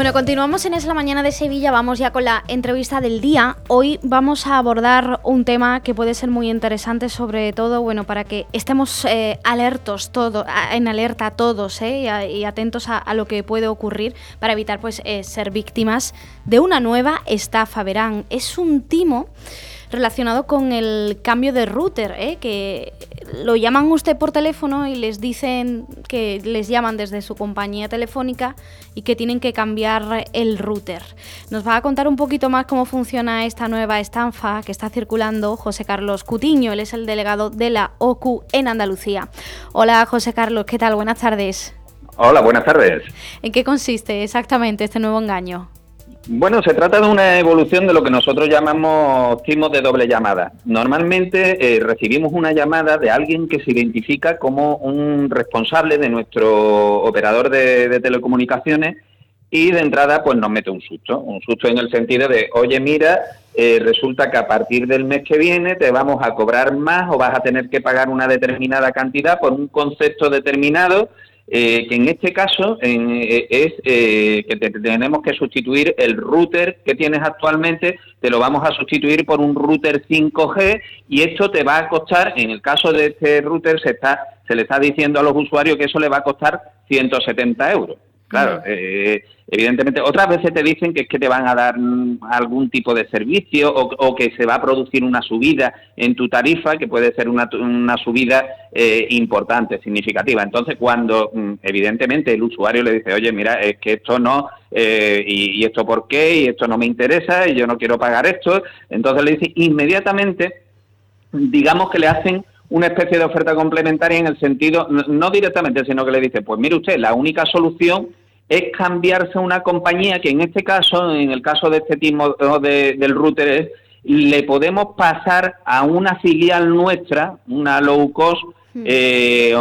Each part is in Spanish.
Bueno, continuamos en Es la Mañana de Sevilla, vamos ya con la entrevista del día. Hoy vamos a abordar un tema que puede ser muy interesante, sobre todo, bueno, para que estemos eh, alertos todo, en alerta todos eh, y, atentos a, lo que puede ocurrir para evitar pues eh, ser víctimas de una nueva estafa. Verán, es un timo relacionado con el cambio de router, ¿eh? que lo llaman usted por teléfono y les dicen que les llaman desde su compañía telefónica y que tienen que cambiar el router. Nos va a contar un poquito más cómo funciona esta nueva estanfa que está circulando José Carlos Cutiño, él es el delegado de la OCU en Andalucía. Hola José Carlos, ¿qué tal? Buenas tardes. Hola, buenas tardes. ¿En qué consiste exactamente este nuevo engaño? Bueno, se trata de una evolución de lo que nosotros llamamos timos de doble llamada. Normalmente eh, recibimos una llamada de alguien que se identifica como un responsable de nuestro operador de, telecomunicaciones y de entrada pues nos mete un susto, un susto en el sentido de, oye mira, eh, resulta que a partir del mes que viene te vamos a cobrar más o vas a tener que pagar una determinada cantidad por un concepto determinado eh, que en este caso eh, es eh, que tenemos que sustituir el router que tienes actualmente, te lo vamos a sustituir por un router 5G y esto te va a costar, en el caso de este router se, está, se le está diciendo a los usuarios que eso le va a costar 170 euros. Claro, eh, evidentemente, otras veces te dicen que es que te van a dar algún tipo de servicio o, que se va a producir una subida en tu tarifa, que puede ser una, una subida eh, importante, significativa. Entonces, cuando mm, evidentemente el usuario le dice, oye, mira, es que esto no, eh, y, y, esto por qué, y esto no me interesa, y yo no quiero pagar esto, entonces le dice inmediatamente, digamos que le hacen una especie de oferta complementaria en el sentido, no directamente, sino que le dice, pues mire usted, la única solución es cambiarse a una compañía que en este caso, en el caso de este tipo de, del router, es, le podemos pasar a una filial nuestra, una low cost, hmm. eh,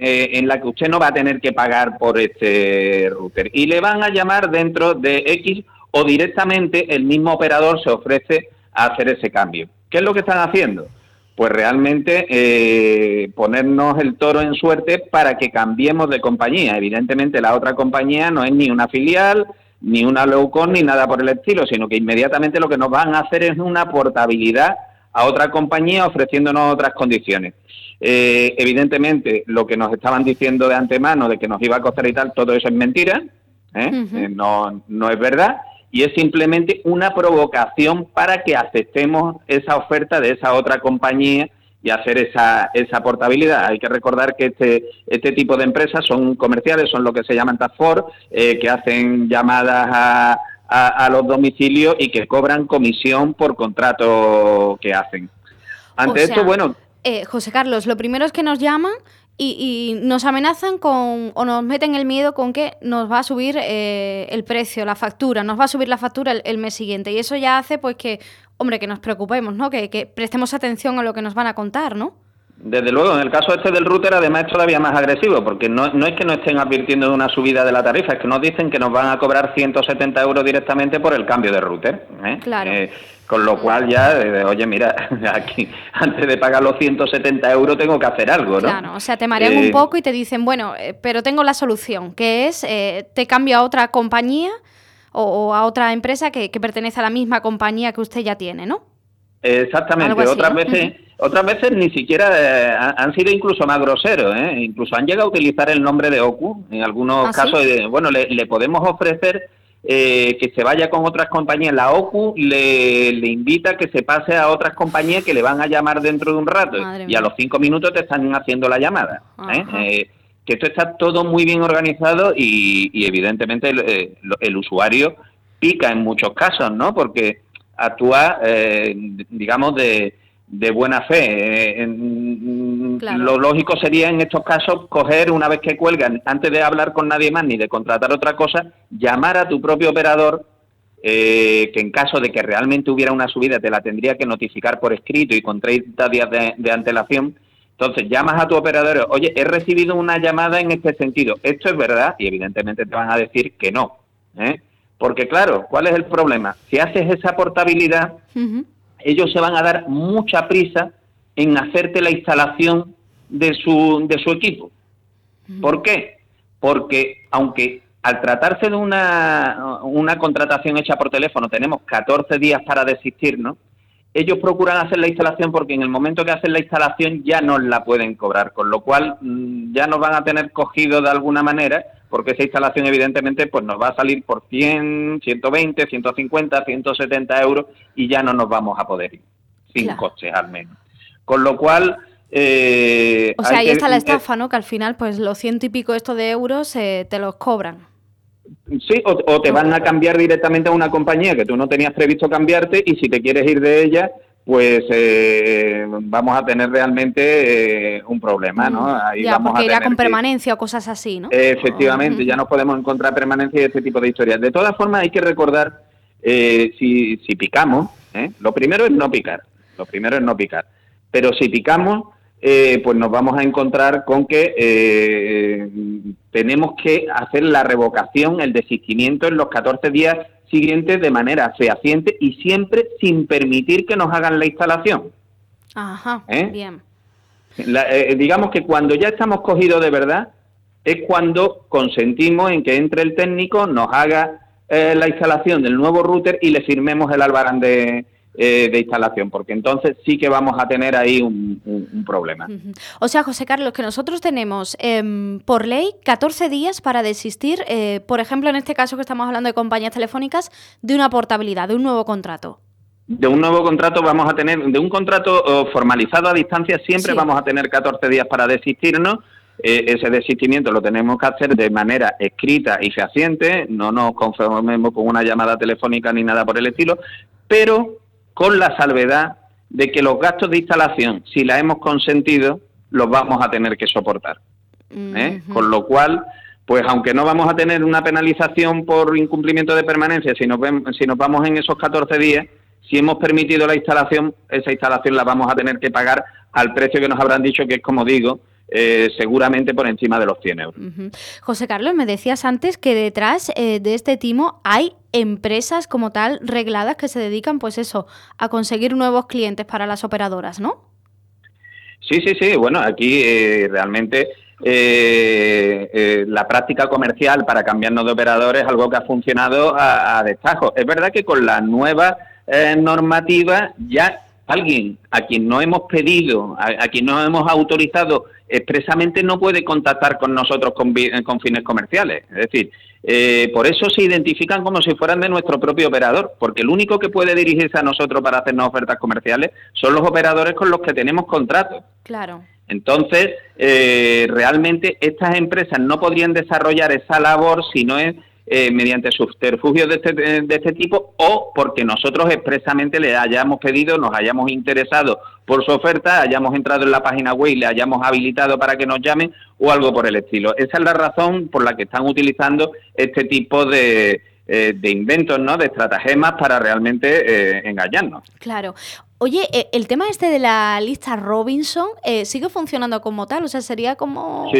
eh, en la que usted no va a tener que pagar por este router. Y le van a llamar dentro de X o directamente el mismo operador se ofrece a hacer ese cambio. ¿Qué es lo que están haciendo? Pues realmente eh, ponernos el toro en suerte para que cambiemos de compañía. Evidentemente la otra compañía no es ni una filial, ni una low cost, ni nada por el estilo, sino que inmediatamente lo que nos van a hacer es una portabilidad a otra compañía ofreciéndonos otras condiciones. Eh, evidentemente, lo que nos estaban diciendo de antemano de que nos iba a costar y tal, todo eso es mentira, ¿eh? no, no es verdad y es simplemente una provocación para que aceptemos esa oferta de esa otra compañía y hacer esa, esa portabilidad. Hay que recordar que este, este tipo de empresas son comerciales, son lo que se llaman task force, eh, que hacen llamadas a, a, los domicilios y que cobran comisión por contrato que hacen. Ante esto, bueno... Eh, José Carlos, lo primero es que nos llaman y, nos amenazan con, o nos meten el miedo con que nos va a subir eh, el precio, la factura, nos va a subir la factura el, mes siguiente. Y eso ya hace pues que, hombre, que nos preocupemos, ¿no? Que, que prestemos atención a lo que nos van a contar, ¿no? Desde luego, en el caso este del router además es todavía más agresivo, porque no, no, es que no estén advirtiendo de una subida de la tarifa, es que nos dicen que nos van a cobrar 170 euros directamente por el cambio de router. ¿eh? Claro. Eh, con lo cual ya, eh, oye, mira, aquí antes de pagar los 170 euros tengo que hacer algo, ¿no? Claro, o sea, te marean un poco y te dicen, bueno, pero tengo la solución, que es, te cambio a otra compañía o, a otra empresa que, que pertenece a la misma compañía que usted ya tiene, ¿no? Exactamente, otras veces... Otras veces ni siquiera eh, han sido incluso más groseros, ¿eh? incluso han llegado a utilizar el nombre de OCU en algunos ¿Ah, casos. bueno, le, podemos ofrecer eh, que se vaya con otras compañías. La OCU le, le, invita que se pase a otras compañías que le van a llamar dentro de un rato y a los cinco minutos te están haciendo la llamada. ¿eh? que esto está todo muy bien organizado y, y evidentemente el, el, usuario pica en muchos casos, ¿no? Porque actúa, digamos, de de buena fe. Eh, lo lógico sería en estos casos coger una vez que cuelgan, antes de hablar con nadie más ni de contratar otra cosa, llamar a tu propio operador, eh, que en caso de que realmente hubiera una subida te la tendría que notificar por escrito y con 30 días de, antelación. Entonces llamas a tu operador, oye, he recibido una llamada en este sentido, esto es verdad y evidentemente te van a decir que no. ¿eh? Porque claro, ¿cuál es el problema? Si haces esa portabilidad, ellos se van a dar mucha prisa en hacerte la instalación de su, de su equipo. ¿Por qué? Porque aunque al tratarse de una, una contratación hecha por teléfono, tenemos 14 días para desistirnos, ellos procuran hacer la instalación porque en el momento que hacen la instalación ya no la pueden cobrar, con lo cual mm, ya nos van a tener cogido de alguna manera, porque esa instalación evidentemente pues nos va a salir por 100, 120, 150, 170 euros y ya no nos vamos a poder ir, sin coches al menos. Con lo cual... Eh, o sea, ahí está la estafa, ¿no? Que al final pues los ciento y pico estos de euros eh, te los cobran. Sí, o, te van a cambiar directamente a una compañía que tú no tenías previsto cambiarte y si te quieres ir de ella, pues eh, vamos a tener realmente eh, un problema, ¿no? Mm, Ahí ya, porque irá con permanencia o cosas así, ¿no? efectivamente, ya no podemos encontrar permanencia y este tipo de historias. De todas formas, hay que recordar, eh, si, si picamos, lo primero es no picar, lo primero es no picar, pero si picamos, eh, pues nos vamos a encontrar con que eh, tenemos que hacer la revocación, el desistimiento en los 14 días siguientes de manera fehaciente y siempre sin permitir que nos hagan la instalación. Ajá, ¿Eh? bien. digamos que cuando ya estamos cogidos de verdad es cuando consentimos en que entre el técnico, nos haga la instalación del nuevo router y le firmemos el albarán de, eh, de instalación, porque entonces sí que vamos a tener ahí un, problema. O sea, José Carlos, que nosotros tenemos em, por ley 14 días para desistir, eh, por ejemplo, en este caso que estamos hablando de compañías telefónicas, de una portabilidad, de un nuevo contrato. De un nuevo contrato vamos a tener, de un contrato formalizado a distancia, siempre vamos a tener 14 días para desistirnos. Eh, ese desistimiento lo tenemos que hacer de manera escrita y fehaciente, no nos conformemos con una llamada telefónica ni nada por el estilo, pero con la salvedad de que los gastos de instalación, si la hemos consentido, los vamos a tener que soportar. ¿eh? Con lo cual, pues aunque no vamos a tener una penalización por incumplimiento de permanencia, si nos, si nos vamos en esos 14 días, si hemos permitido la instalación, esa instalación la vamos a tener que pagar al precio que nos habrán dicho, que es, como digo, eh, seguramente por encima de los 100 euros. José Carlos, me decías antes que detrás eh, de este timo hay empresas como tal regladas que se dedican, pues eso, a conseguir nuevos clientes para las operadoras, ¿no? Sí, sí, sí. Bueno, aquí eh, realmente la práctica comercial para cambiarnos de operadores es algo que ha funcionado a, destajo. Es verdad que con la nueva normativa ya alguien a quien no hemos pedido, a, quien no hemos autorizado expresamente no puede contactar con nosotros con, fines comerciales. Es decir, eh, por eso se identifican como si fueran de nuestro propio operador, porque el único que puede dirigirse a nosotros para hacernos ofertas comerciales son los operadores con los que tenemos contratos. Claro. Entonces, eh, realmente estas empresas no podrían desarrollar esa labor si no es eh, mediante subterfugios de este, de este tipo o porque nosotros expresamente le hayamos pedido, nos hayamos interesado por su oferta, hayamos entrado en la página web y le hayamos habilitado para que nos llamen o algo por el estilo. Esa es la razón por la que están utilizando este tipo de, eh, de inventos, ¿no? De estratagemas para realmente eh, engañarnos. Claro. Oye, el tema este de la lista Robinson sigue funcionando como tal, o sea, sería como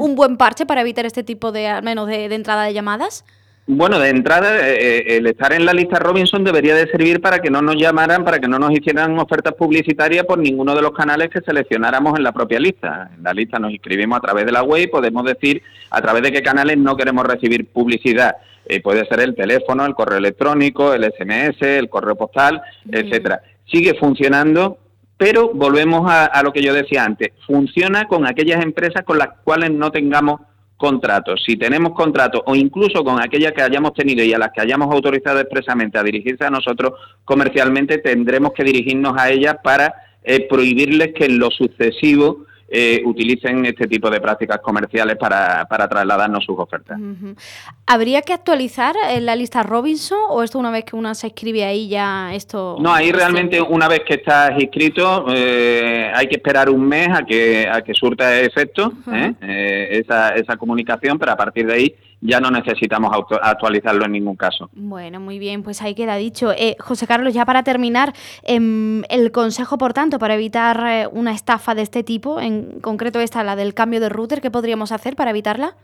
un, buen parche para evitar este tipo de, al menos, de entrada de llamadas. Bueno, de entrada, eh, eh, el estar en la lista Robinson debería de servir para que no nos llamaran, para que no nos hicieran ofertas publicitarias por ninguno de los canales que seleccionáramos en la propia lista. En la lista nos inscribimos a través de la web y podemos decir a través de qué canales no queremos recibir publicidad. Eh, puede ser el teléfono, el correo electrónico, el SMS, el correo postal, etcétera. Sigue funcionando, pero volvemos a lo que yo decía antes. Funciona con aquellas empresas con las cuales no tengamos contratos, si tenemos contratos o incluso con aquellas que hayamos tenido y a las que hayamos autorizado expresamente a dirigirse a nosotros comercialmente, tendremos que dirigirnos a ellas para eh, prohibirles que en lo sucesivo eh, utilicen este tipo de prácticas comerciales para, para trasladarnos sus ofertas. ¿Habría que actualizar eh, la lista Robinson o esto una vez que una se inscribe ahí ya esto? No, ahí realmente una vez que estás inscrito eh, hay que esperar un mes a que, a que surta efecto esa, esa comunicación, pero a partir de ahí ya no necesitamos actualizarlo en ningún caso. Bueno, muy bien, pues ahí queda dicho. Eh, José Carlos, ya para terminar, em, el consejo, por tanto, para evitar eh, una estafa de este tipo, en concreto esta, la del cambio de router, ¿qué podríamos hacer para evitarla?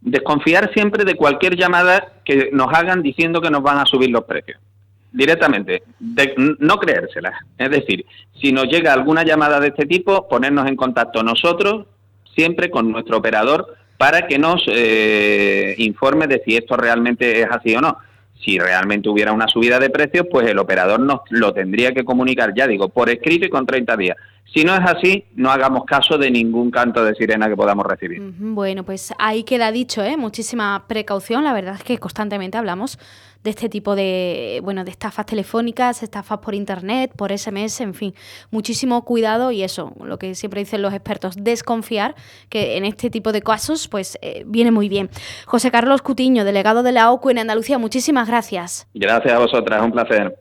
Desconfiar siempre de cualquier llamada que nos hagan diciendo que nos van a subir los precios. Directamente, no creérselas. Es decir, si nos llega alguna llamada de este tipo, ponernos en contacto nosotros, siempre con nuestro operador para que nos eh, informe de si esto realmente es así o no. Si realmente hubiera una subida de precios, pues el operador nos lo tendría que comunicar, ya digo, por escrito y con 30 días. Si no es así, no hagamos caso de ningún canto de sirena que podamos recibir. Bueno, pues ahí queda dicho, ¿eh? muchísima precaución. La verdad es que constantemente hablamos de este tipo de, bueno, de estafas telefónicas, estafas por internet, por SMS, en fin, muchísimo cuidado y eso, lo que siempre dicen los expertos, desconfiar, que en este tipo de casos, pues eh, viene muy bien. José Carlos Cutiño, delegado de la OCU en Andalucía, muchísimas gracias. Gracias a vosotras, un placer.